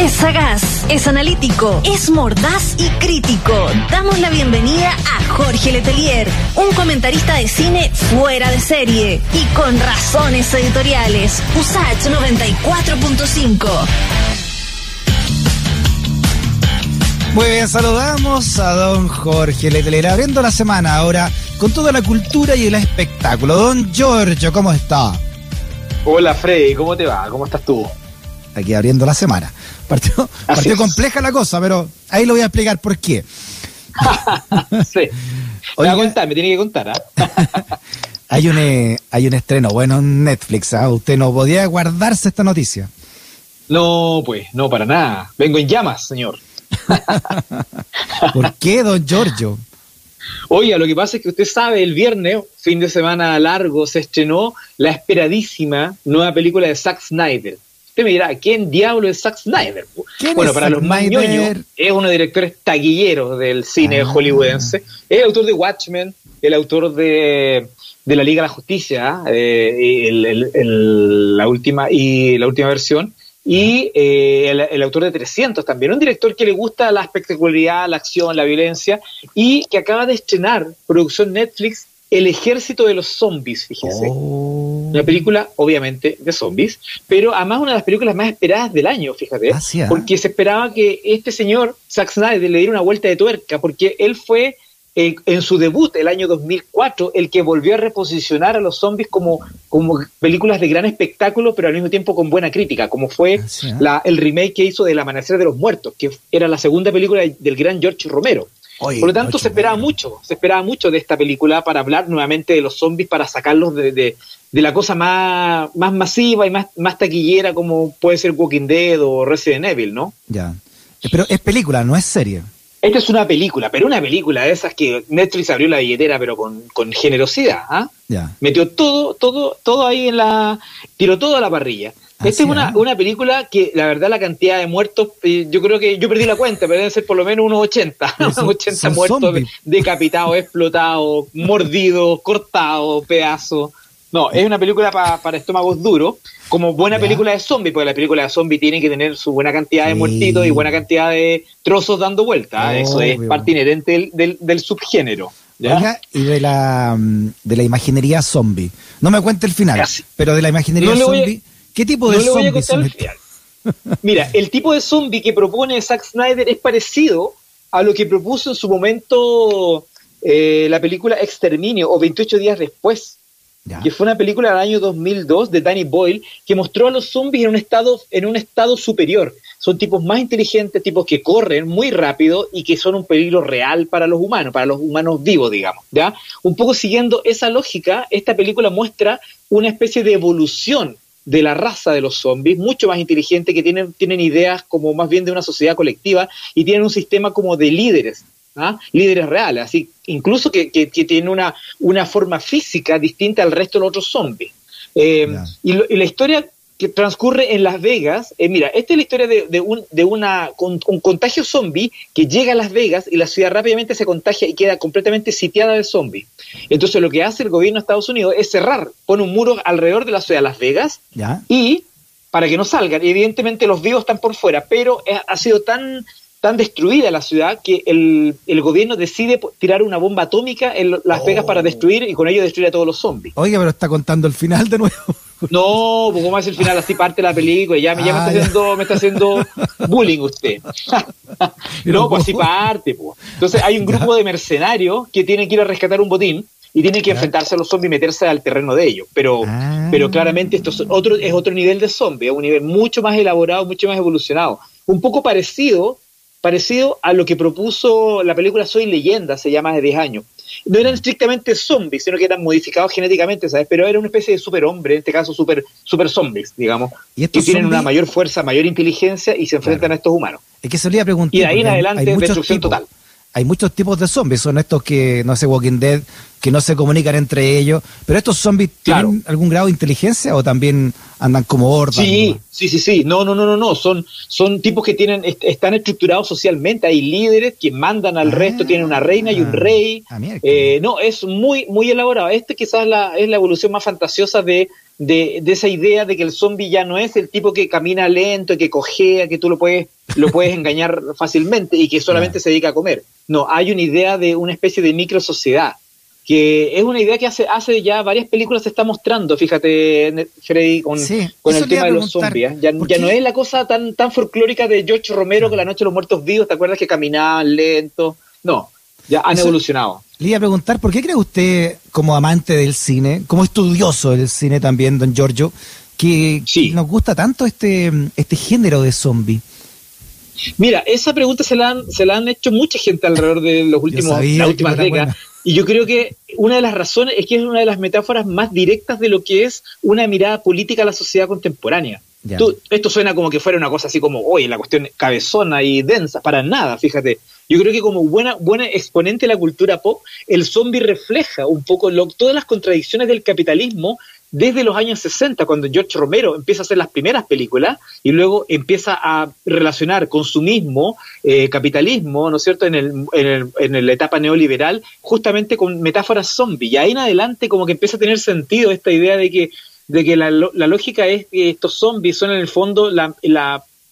Es sagaz, es analítico, es mordaz y crítico. Damos la bienvenida a Jorge Letelier, un comentarista de cine fuera de serie y con razones editoriales. USACH 94.5. Muy bien, saludamos a don Jorge Letelier, abriendo la semana ahora con toda la cultura y el espectáculo. Don Giorgio, ¿cómo está? Hola Freddy, ¿cómo te va? ¿Cómo estás tú? Aquí abriendo la semana. Partió, partió compleja la cosa, pero ahí lo voy a explicar por qué. sí. Me va a contar, me tiene que contar. ¿ah? hay, un, eh, hay un estreno bueno en Netflix. ¿ah? Usted no podía guardarse esta noticia. No, pues, no, para nada. Vengo en llamas, señor. ¿Por qué, don Giorgio? Oiga, lo que pasa es que usted sabe, el viernes, fin de semana largo, se estrenó la esperadísima nueva película de Zack Snyder. Usted me dirá, ¿quién diablo es Zack Snyder? Bueno, para los más ñoños, es uno de los directores taquilleros del cine ah. hollywoodense. Es el autor de Watchmen, el autor de, de la Liga de la Justicia, eh, la última, y la última versión y eh, el, autor de 300 también, un director que le gusta la espectacularidad, la acción, la violencia y que acaba de estrenar producción Netflix El ejército de los zombies, fíjese. Oh. Una película, obviamente, de zombies, pero además una de las películas más esperadas del año, fíjate, ah, porque se esperaba que este señor, Zack Snyder, le diera una vuelta de tuerca, porque él fue en su debut el año 2004, el que volvió a reposicionar a los zombies como, como películas de gran espectáculo, pero al mismo tiempo con buena crítica, como fue ah, la, el remake que hizo del Amanecer de los Muertos, que era la segunda película del gran George Romero. Por lo tanto, se esperaba mucho, se esperaba mucho de esta película para hablar nuevamente de los zombies, para sacarlos de, de, la cosa más, más masiva y más, más taquillera como puede ser Walking Dead o Resident Evil, ¿no? Ya. Pero es película, no es serie. Esta es una película, pero una película de esas que Netflix abrió la billetera, pero con, con generosidad. ¿ah? Metió todo, todo, todo ahí en la. tiró todo a la parrilla. Esta es una, una, película que, la verdad, la cantidad de muertos, eh, yo creo que yo perdí la cuenta, pero deben ser por lo menos unos 80. Unos 80 muertos, decapitados, explotados, mordidos, cortados, pedazos. No, es una película para estómagos duros, como buena película de zombie, porque la película de zombie tiene que tener su buena cantidad de muertitos y buena cantidad de trozos dando vueltas. Eso es parte inherente del, del, subgénero. y de la, de la imaginería zombie. No me cuente el final, pero de la imaginería zombie, ¿qué tipo de zombie son Mira, el tipo de zombie que propone Zack Snyder es parecido a lo que propuso en su momento eh, la película Exterminio o 28 días después que fue una película del año 2002 de Danny Boyle que mostró a los zombies en un estado en un estado superior. Son tipos más inteligentes, tipos que corren muy rápido y que son un peligro real para los humanos, para los humanos vivos, digamos. ¿ya? Un poco siguiendo esa lógica, esta película muestra una especie de evolución de la raza de los zombies, mucho más inteligente, que tienen, tienen ideas como más bien de una sociedad colectiva y tienen un sistema como de líderes ¿ah? líderes reales, así incluso que, que, tienen una, una forma física distinta al resto de los otros zombies. Eh, y, la historia que transcurre en Las Vegas, eh, mira, esta es la historia de, un, de una, un contagio zombie que llega a Las Vegas y la ciudad rápidamente se contagia y queda completamente sitiada de zombies. Entonces lo que hace el gobierno de Estados Unidos es cerrar, pone un muro alrededor de la ciudad de Las Vegas y para que no salgan. Y evidentemente los vivos están por fuera, pero ha sido tan tan destruida la ciudad que el, el, gobierno decide tirar una bomba atómica en Las Vegas para oh. destruir y con ello destruir a todos los zombies. Oiga, pero está contando el final de nuevo. No, pues ¿cómo es el final? Así parte la película. Ya, ya, me, está ah, haciendo, me está haciendo bullying usted. no, pues así parte. Pues. Entonces hay un grupo de mercenarios que tienen que ir a rescatar un botín y tienen que enfrentarse a los zombies y meterse al terreno de ellos. Pero, ah. pero claramente esto es otro, es otro nivel de zombie, es un nivel mucho más elaborado, mucho más evolucionado. Un poco parecido parecido a lo que propuso la película Soy Leyenda ya más de 10 años. No eran estrictamente zombies, sino que eran modificados genéticamente, ¿sabes? Pero era una especie de superhombre, en este caso super, super zombies, digamos, ¿Y que tienen una mayor fuerza, mayor inteligencia y se enfrentan a estos humanos. Es que solía preguntar. Y de ahí en adelante destrucción total. hay muchos tipos de zombies, son estos que, no sé, Walking Dead, que no se comunican entre ellos, pero estos zombies tienen algún grado de inteligencia o también andan como hordas. Sí, sí, sí, sí, no, no, no, no, no, son, son tipos que tienen, están estructurados socialmente, hay líderes que mandan al resto, tienen una reina y un ah, rey, ah, eh, no, es muy, muy elaborado, este quizás la, es la evolución más fantasiosa de de, esa idea de que el zombie ya no es el tipo que camina lento, que cojea, que tú lo puedes, lo puedes engañar fácilmente y que solamente se dedica a comer. No, hay una idea de una especie de micro sociedad, que es una idea que hace, hace ya varias películas se está mostrando, fíjate, Freddy, con, con el tema de los zombies. ¿eh? Ya, ya no es la cosa tan, tan folclórica de George Romero con La Noche de los Muertos Vivos, ¿te acuerdas que caminaban lento? No, ya han evolucionado. Le iba a preguntar, ¿por qué cree usted, como amante del cine, como estudioso del cine también, don Giorgio, que, nos gusta tanto este, este género de zombie? Mira, esa pregunta se la han, se la han hecho mucha gente alrededor de los últimos, las últimas décadas. Y yo creo que una de las razones es que es una de las metáforas más directas de lo que es una mirada política a la sociedad contemporánea. esto suena como que fuera una cosa así como, oye, la cuestión cabezona y densa, para nada, fíjate. Yo creo que como buena, buena exponente de la cultura pop, el zombie refleja un poco todas las contradicciones del capitalismo desde los años 60, cuando George Romero empieza a hacer las primeras películas y luego empieza a relacionar consumismo, eh, capitalismo, ¿no es cierto?, en, el, en, la etapa neoliberal, justamente con metáforas zombie. Y ahí en adelante como que empieza a tener sentido esta idea de que, de que la, lógica es que estos zombies son en el fondo la,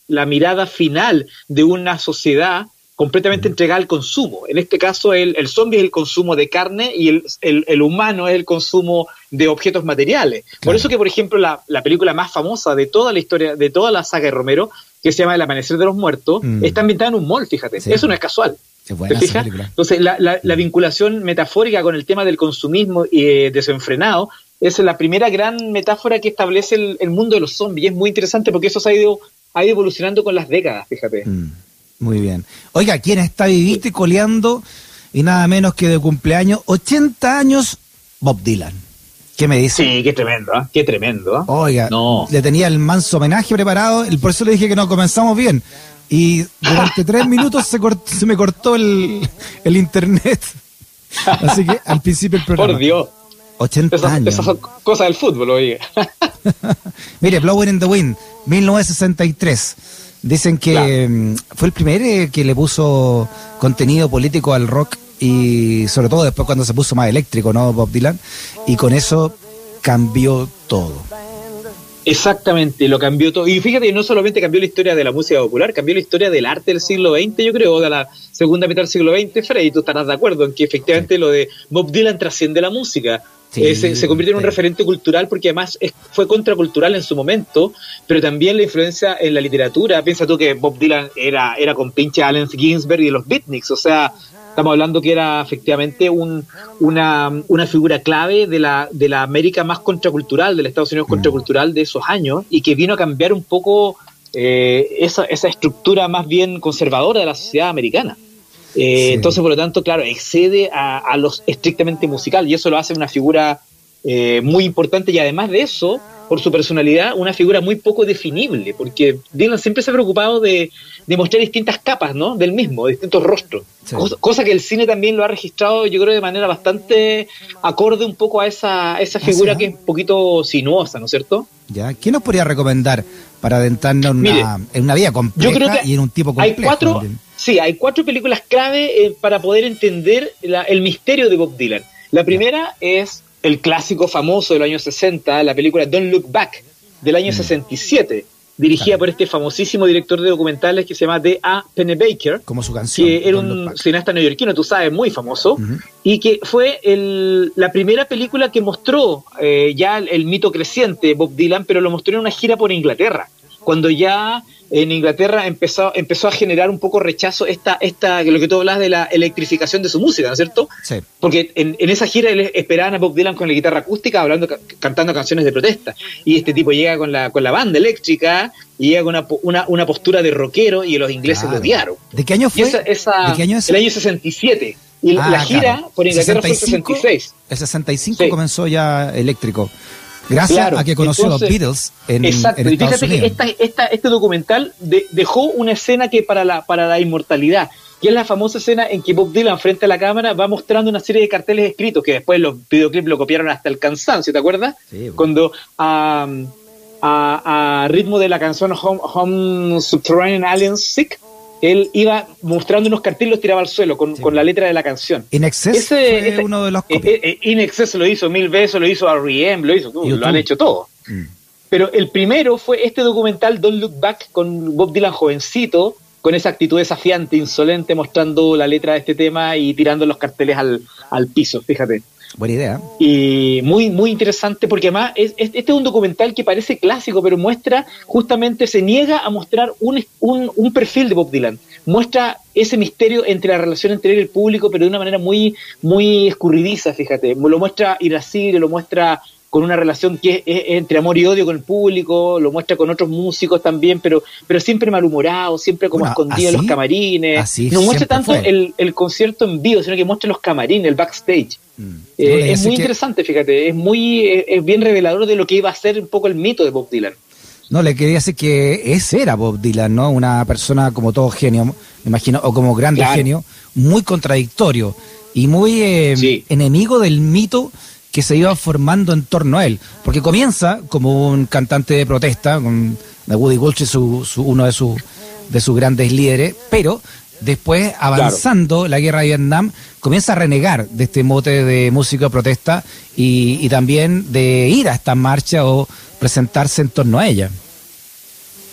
la mirada final de una sociedad completamente entregada al consumo. En este caso, el, el zombie es el consumo de carne y el, el, humano es el consumo de objetos materiales. Por eso que, por ejemplo, la, la, película más famosa de toda la historia, de toda la saga de Romero, que se llama El Amanecer de los Muertos, mm. está ambientada en un mall, fíjate. Eso no es casual. ¿Te fijas? Entonces, la, la, vinculación metafórica con el tema del consumismo eh, desenfrenado es la primera gran metáfora que establece el, mundo de los zombies. Y es muy interesante porque eso se ha ido, ha ido evolucionando con las décadas, fíjate. Mm. Muy bien. Oiga, ¿quién está viviste coleando y nada menos que de cumpleaños 80 años Bob Dylan? ¿Qué me dice? Sí, qué tremendo, ¿eh? qué tremendo. ¿eh? Oiga, le tenía el manso homenaje preparado, por eso le dije que no comenzamos bien. Y durante tres minutos se, se me cortó el, el, internet. Así que al principio el programa. Por Dios. 80 años. Esas son cosas del fútbol, oye. Mire, Blowing in the Wind, 1963. Dicen que mm, fue el primer eh, que le puso contenido político al rock y sobre todo después cuando se puso más eléctrico, ¿no? Bob Dylan. Y con eso cambió todo. Exactamente, lo cambió todo. Y fíjate, no solamente cambió la historia de la música popular, cambió la historia del arte del siglo XX, yo creo, de la segunda mitad del siglo XX, Freddy, tú estarás de acuerdo en que efectivamente lo de Bob Dylan trasciende la música. Eh, se, convirtió en un referente cultural porque además fue contracultural en su momento, pero también la influencia en la literatura. Piensa tú que Bob Dylan era, era con pinche Allen Ginsberg y los Beatniks, o sea, estamos hablando que era efectivamente un, una, una, figura clave de la, de la América más contracultural, del Estados Unidos mm. contracultural de esos años, y que vino a cambiar un poco eh, esa, esa estructura más bien conservadora de la sociedad americana. Eh, entonces, por lo tanto, claro, excede a, a lo estrictamente musical y eso lo hace una figura eh, muy importante y además de eso, por su personalidad, una figura muy poco definible, porque Dylan siempre se ha preocupado de, de mostrar distintas capas ¿no? del mismo, distintos rostros, cosa, que el cine también lo ha registrado, yo creo, de manera bastante acorde un poco a esa, esa figura que es un poquito sinuosa, ¿no es cierto? Ya, ¿qué nos podría recomendar para adentrarnos en una, en una vida compleja y en un tipo complejo? Hay cuatro, Sí, hay cuatro películas clave eh, para poder entender el misterio de Bob Dylan. La primera es el clásico famoso del año 60, la película Don't Look Back, del año 67, dirigida por este famosísimo director de documentales que se llama D.A. Pennebaker. Como su canción. Que era un cineasta neoyorquino, tú sabes, muy famoso, y que fue la primera película que mostró eh, ya el, el mito creciente de Bob Dylan, pero lo mostró en una gira por Inglaterra, cuando ya en Inglaterra empezó, empezó a generar un poco rechazo esta, esta, lo que tú hablas de la electrificación de su música, ¿no es cierto? Sí. Porque en, en esa gira esperaban a Bob Dylan con la guitarra acústica hablando, cantando canciones de protesta. Y este tipo llega con la, con la banda eléctrica y llega con una, una, una postura de rockero y los ingleses lo odiaron. ¿De qué año fue? Esa, esa, ¿De qué año es? El año 67. Y la ah, gira por Inglaterra fue el 66. El 65 comenzó ya eléctrico. Gracias a que conoció a los Beatles en, exacto. y fíjate que esta, este documental dejó una escena que para la, para la inmortalidad. que es la famosa escena en que Bob Dylan frente a la cámara va mostrando una serie de carteles escritos que después los videoclips lo copiaron hasta el cansancio, ¿te acuerdas? Sí, Cuando a, a, ritmo de la canción Home, Home Subterranean Alien Sick, él iba mostrando unos carteles y los tiraba al suelo con, la letra de la canción. In Excess fue uno de los eh, eh, eh, In Excess lo hizo mil veces, lo hizo R.E.M., lo hizo, lo han hecho todo. Mm. Pero el primero fue este documental Don't Look Back con Bob Dylan jovencito, con esa actitud desafiante, insolente, mostrando la letra de este tema y tirando los carteles al, al piso, fíjate. Buena idea. Y muy, muy interesante porque además es, este es un documental que parece clásico, pero muestra, justamente se niega a mostrar un, un, un, perfil de Bob Dylan. Muestra ese misterio entre la relación entre él y el público, pero de una manera muy, muy escurridiza, fíjate. Lo muestra irascible, lo muestra con una relación que es, entre amor y odio con el público, lo muestra con otros músicos también, pero, pero siempre malhumorado, siempre como escondido en los camarines. no muestra tanto el, el, concierto en vivo, sino que muestra los camarines, el backstage. Mm. Eh, es muy interesante, fíjate, es muy es bien revelador de lo que iba a ser un poco el mito de Bob Dylan. No, le quería decir que ese era Bob Dylan, ¿no? Una persona como todo genio, me imagino, o como grande genio, muy contradictorio y muy eh, enemigo del mito que se iba formando en torno a él. Porque comienza como un cantante de protesta, con Woody Gulch, su, uno de, sus de sus grandes líderes, pero después, avanzando la guerra de Vietnam, comienza a renegar de este mote de música de protesta y, también de ir a esta marcha o presentarse en torno a ella.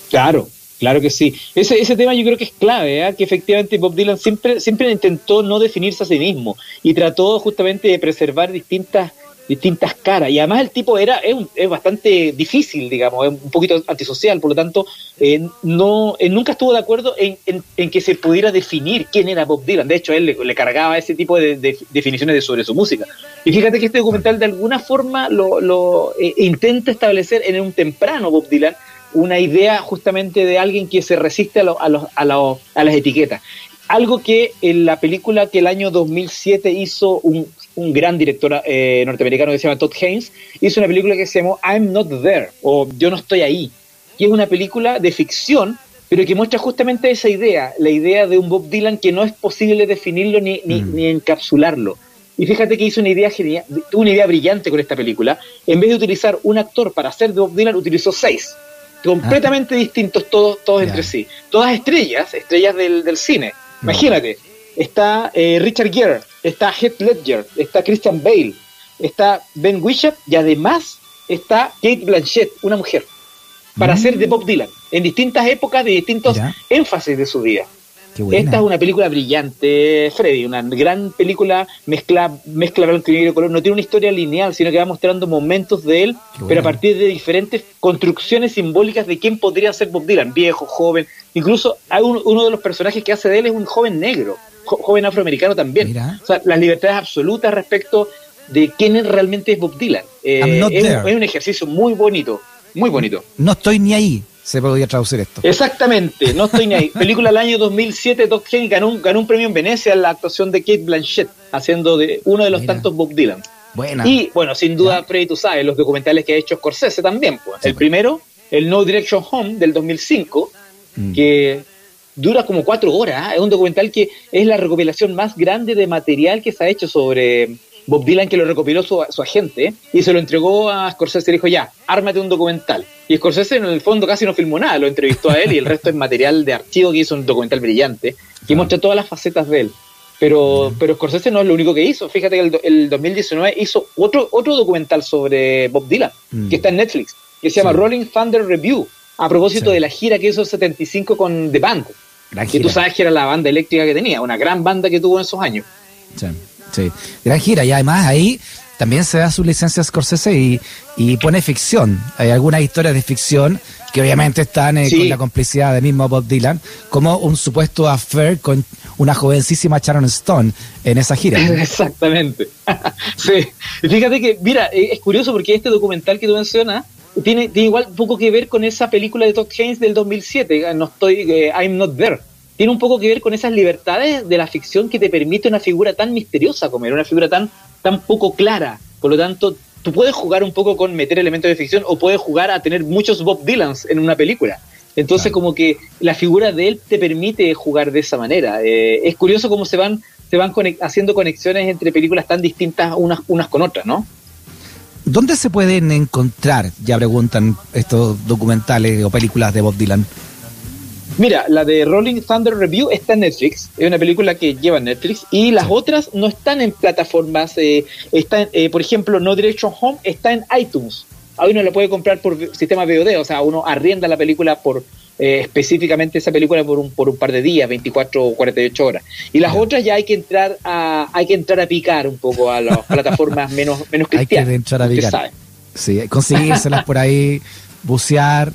Claro, Claro que sí. Ese, ese tema yo creo que es clave, ¿eh? que efectivamente Bob Dylan siempre, siempre intentó no definirse a sí mismo y trató justamente de preservar distintas distintas caras. Y además el tipo era es, es bastante difícil, digamos, es un poquito antisocial, por lo tanto, eh, no nunca estuvo de acuerdo en, en, que se pudiera definir quién era Bob Dylan. De hecho, él le, cargaba ese tipo de, definiciones de sobre su música. Y fíjate que este documental de alguna forma lo, lo eh, intenta establecer en un temprano Bob Dylan una idea justamente de alguien que se resiste a, lo, a, los, a, los, a las etiquetas algo que en la película que el año 2007 hizo un un gran director eh, norteamericano que se llama Todd Haynes, hizo una película que se llamó I'm Not There, o Yo no estoy ahí, que es una película de ficción, pero que muestra justamente esa idea, la idea de un Bob Dylan que no es posible definirlo ni, ni, mm. encapsularlo. Y fíjate que hizo una idea genial, una idea brillante con esta película. En vez de utilizar un actor para hacer de Bob Dylan, utilizó seis, completamente ah. distintos todos, todos entre sí. Todas estrellas, estrellas del, del cine. Imagínate, está eh, Richard Gere, está Heath Ledger, está Christian Bale, está Ben Whishaw y además está Kate Blanchett, una mujer, para mm. hacer de Bob Dylan, en distintas épocas, de distintos énfasis de su vida. Esta es una película brillante, Freddy, una gran película, mezcla, mezcla blanco y negro color, no tiene una historia lineal, sino que va mostrando momentos de él, pero a partir de diferentes construcciones simbólicas de quién podría ser Bob Dylan, viejo, joven, incluso hay uno de los personajes que hace de él es un joven negro, joven afroamericano también. O sea, las libertades absolutas respecto de quién realmente es Bob Dylan. Eh, es, un ejercicio muy bonito, muy bonito. No estoy ni ahí, se podría traducir esto. Exactamente, no estoy ni ahí. Película del año 2007, Doc Henry ganó un, ganó un premio en Venecia en la actuación de Kate Blanchett, haciendo de uno de los tantos Bob Dylan. Buena. Y bueno, sin duda, Freddy, tú sabes, los documentales que ha hecho Scorsese también. Pues. el pues. primero, el No Direction Home del 2005, mm. que dura como cuatro horas. ¿ah? Es un documental que es la recopilación más grande de material que se ha hecho sobre Bob Dylan, que lo recopiló su, su agente y se lo entregó a Scorsese y dijo, ya, ármate un documental. Y Scorsese en el fondo casi no filmó nada, lo entrevistó a él y el resto es material de archivo que hizo un documental brillante que muestra todas las facetas de él. Pero, pero Scorsese no es lo único que hizo. Fíjate que el, el 2019 hizo otro, otro documental sobre Bob Dylan, mm. que está en Netflix, que se llama Rolling Thunder Review, a propósito de la gira que hizo el 75 con The Band. Que tú sabes que era la banda eléctrica que tenía, una gran banda que tuvo en esos años. Sí, sí. Gran gira. Y además ahí también se da su licencia a Scorsese y, y pone ficción. Hay algunas historias de ficción que obviamente están eh, con la complicidad del mismo Bob Dylan, como un supuesto affair con una jovencísima Sharon Stone en esa gira. Exactamente. sí. Fíjate que, mira, eh, es curioso porque este documental que tú mencionas tiene, tiene igual poco que ver con esa película de Todd Haynes del 2007, no estoy, eh, I'm Not There. Tiene un poco que ver con esas libertades de la ficción que te permite una figura tan misteriosa como era una figura tan, tan poco clara. Por lo tanto, tú puedes jugar un poco con meter elementos de ficción o puedes jugar a tener muchos Bob Dylans en una película. Entonces, como que la figura de él te permite jugar de esa manera. Eh, es curioso cómo se van, se van haciendo conexiones entre películas tan distintas unas, unas con otras, ¿no? ¿Dónde se pueden encontrar, ya preguntan, estos documentales o películas de Bob Dylan? Mira, la de Rolling Thunder Review está en Netflix, es una película que lleva Netflix, y las otras no están en plataformas, eh, están, eh, por ejemplo, No Direction Home está en iTunes, ahí uno lo puede comprar por sistema VOD, o sea, uno arrienda la película por eh, específicamente esa película por un, por un par de días, 24 o 48 horas. Y las otras ya hay que entrar a hay que entrar a picar un poco a las plataformas menos, menos cristianas. Hay que entrar a picar. Sí, conseguírselas por ahí, bucear.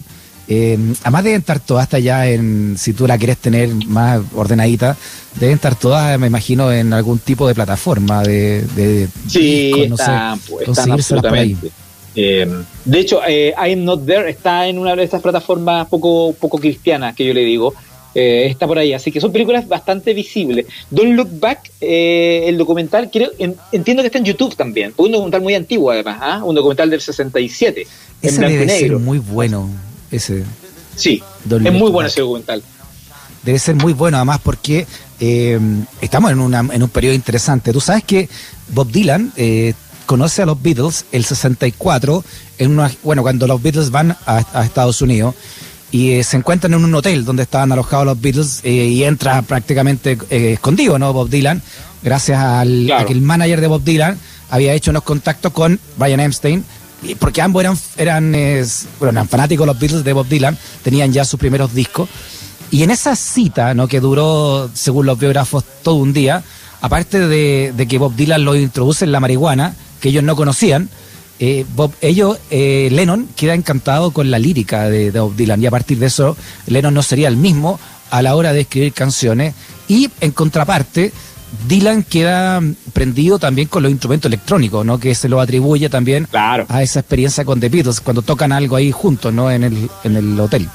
Eh, además deben estar todas hasta ya en, si tú la quieres tener más ordenadita, deben estar todas, me imagino, en algún tipo de plataforma de, de sí, están, pues, absolutamente. Eh, de hecho, eh, I'm Not There está en una de estas plataformas poco, poco cristianas que yo le digo. está por ahí, así que son películas bastante visibles. Don't Look Back, el documental, creo, entiendo que está en YouTube también, un documental muy antiguo además, ¿ah? un documental del 67. Ese en debe ser muy bueno ese. Sí, es muy bueno ese documental. Debe ser muy bueno, además, porque eh, estamos en, una, en un periodo interesante. Tú sabes que Bob Dylan eh, conoce a los Beatles el 64, en una, bueno, cuando los Beatles van a, Estados Unidos y eh, se encuentran en un hotel donde estaban alojados los Beatles y entra prácticamente escondido, ¿no? Bob Dylan, gracias al a que el manager de Bob Dylan había hecho unos contactos con Brian Epstein porque ambos eran, eran, eran fanáticos de los Beatles de Bob Dylan, tenían ya sus primeros discos. Y en esa cita, ¿no? que duró, según los biógrafos, todo un día, aparte de, que Bob Dylan lo introduce en la marihuana, que ellos no conocían, eh, Bob, ellos, eh, Lennon queda encantado con la lírica de, de, Bob Dylan y a partir de eso Lennon no sería el mismo a la hora de escribir canciones y en contraparte Dylan queda prendido también con los instrumentos electrónicos, ¿no? Que se lo atribuye también a esa experiencia con The Beatles, cuando tocan algo ahí juntos, ¿no? En el, en el hotel.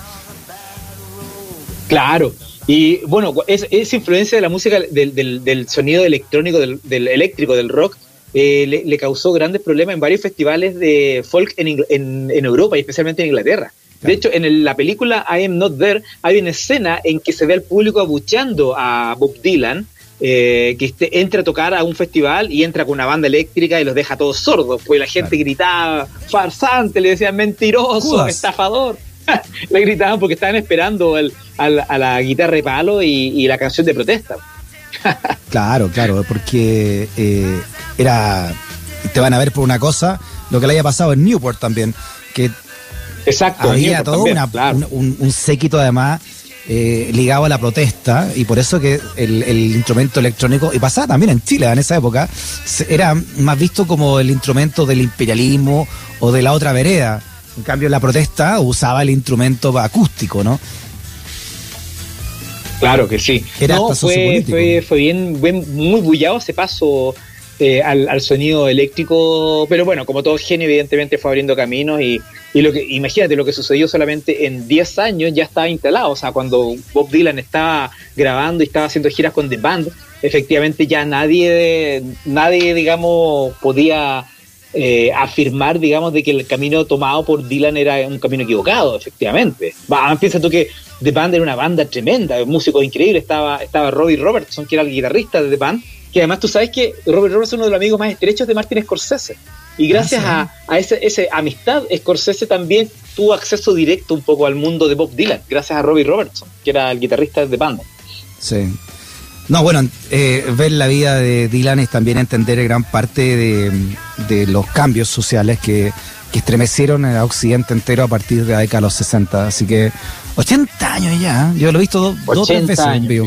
Claro. Y bueno, es, esa influencia de la música, del, del, sonido electrónico, del, eléctrico, del rock, eh, le, causó grandes problemas en varios festivales de folk en, en, Europa y especialmente en Inglaterra. De hecho, en la película I Am Not There hay una escena en que se ve al público abucheando a Bob Dylan eh, que este, entra a tocar a un festival y entra con una banda eléctrica y los deja todos sordos, pues la gente gritaba farsante, le decían mentiroso, estafador. le gritaban porque estaban esperando a la guitarra de palo y, la canción de protesta. claro, claro, porque eh, era te van a ver por una cosa lo que le haya pasado en Newport también, que Exacto, había todo un, un séquito además eh, ligado a la protesta y por eso que el, instrumento electrónico, y pasaba también en Chile en esa época, era más visto como el instrumento del imperialismo o de la otra vereda. En cambio, la protesta usaba el instrumento acústico, ¿no? Claro que sí. Era fue, fue, bien, muy bullado ese paso eh, al, sonido eléctrico, pero bueno, como todo genio, evidentemente fue abriendo caminos y, lo que, imagínate lo que sucedió solamente en 10 años ya estaba instalado, o sea, cuando Bob Dylan estaba grabando y estaba haciendo giras con The Band, efectivamente ya nadie, nadie digamos, podía eh, afirmar, digamos, de que el camino tomado por Dylan era un camino equivocado, efectivamente. Va, piensa tú que The Band era una banda tremenda, músicos increíbles, estaba, estaba Robbie Robertson, que era el guitarrista de The Band, que además tú sabes que Robert Roberts es uno de los amigos más estrechos de Martin Scorsese. Y gracias ah, a, esa ese amistad, Scorsese también tuvo acceso directo un poco al mundo de Bob Dylan, gracias a Robbie Robertson, que era el guitarrista de banda. Sí. No, bueno, eh, ver la vida de Dylan es también entender gran parte de, los cambios sociales que, estremecieron el occidente entero a partir de la década de los 60. Así que 80 años ya, ¿eh? yo lo he visto dos o tres veces en vivo.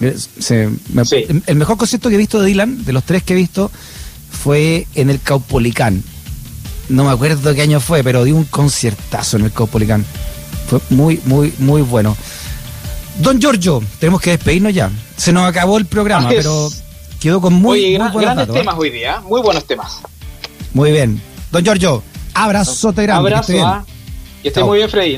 El mejor concierto que he visto de Dylan, de los tres que he visto, fue en el Caupolicán. No me acuerdo qué año fue, pero di un conciertazo en el Caupolicán. Fue muy, muy, muy bueno. Don Giorgio, tenemos que despedirnos ya. Se nos acabó el programa, pero quedó con muy, muy buenos grandes ¿eh? temas hoy día, muy buenos temas. Muy bien. Don Giorgio, abrazote grande. Abrazo, que esté, ¿ah? muy bien, Freddy.